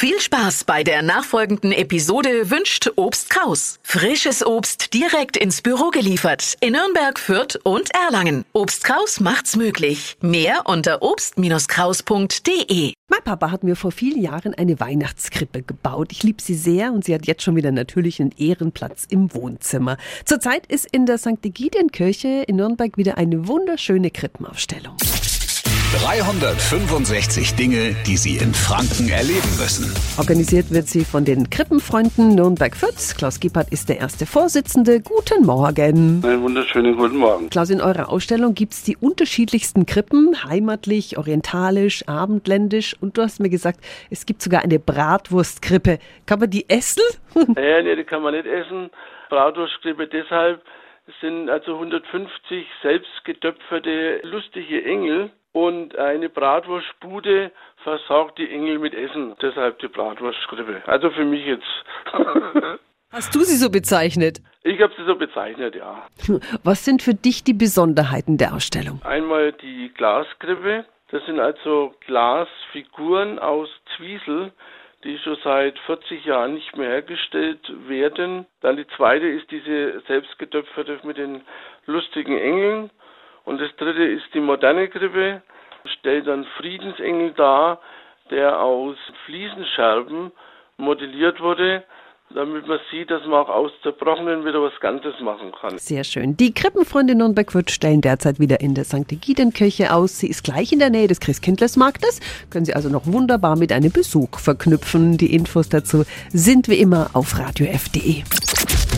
Viel Spaß bei der nachfolgenden Episode wünscht Obst Kraus. Frisches Obst direkt ins Büro geliefert in Nürnberg, Fürth und Erlangen. Obst Kraus macht's möglich. Mehr unter obst-kraus.de. Mein Papa hat mir vor vielen Jahren eine Weihnachtskrippe gebaut. Ich liebe sie sehr und sie hat jetzt schon wieder natürlich einen Ehrenplatz im Wohnzimmer. Zurzeit ist in der St. Egidienkirche in Nürnberg wieder eine wunderschöne Krippenaufstellung. 365 Dinge, die Sie in Franken erleben müssen. Organisiert wird sie von den Krippenfreunden Nürnberg-Fürth. Klaus Gippert ist der erste Vorsitzende. Guten Morgen. Einen wunderschönen guten Morgen. Klaus, in eurer Ausstellung gibt es die unterschiedlichsten Krippen, heimatlich, orientalisch, abendländisch und du hast mir gesagt, es gibt sogar eine Bratwurstkrippe. Kann man die essen? Naja, nee, die kann man nicht essen. Bratwurstkrippe deshalb, es sind also 150 selbst getöpferte lustige Engel und eine Bratwurstbude versorgt die Engel mit Essen. Deshalb die Bratwurstkrippe. Also für mich jetzt. Hast du sie so bezeichnet? Ich habe sie so bezeichnet, ja. Was sind für dich die Besonderheiten der Ausstellung? Einmal die Glaskrippe. Das sind also Glasfiguren aus Zwiesel, die schon seit 40 Jahren nicht mehr hergestellt werden. Dann die zweite ist diese selbstgetöpferte mit den lustigen Engeln. Und das dritte ist die moderne Krippe, stellt einen Friedensengel dar, der aus Fliesenscherben modelliert wurde, damit man sieht, dass man auch aus Zerbrochenen wieder was Ganzes machen kann. Sehr schön. Die Krippenfreunde Nürnberg-Fürth stellen derzeit wieder in der St. Egidienkirche aus. Sie ist gleich in der Nähe des Christkindlesmarktes. Können Sie also noch wunderbar mit einem Besuch verknüpfen. Die Infos dazu sind wie immer auf radiof.de.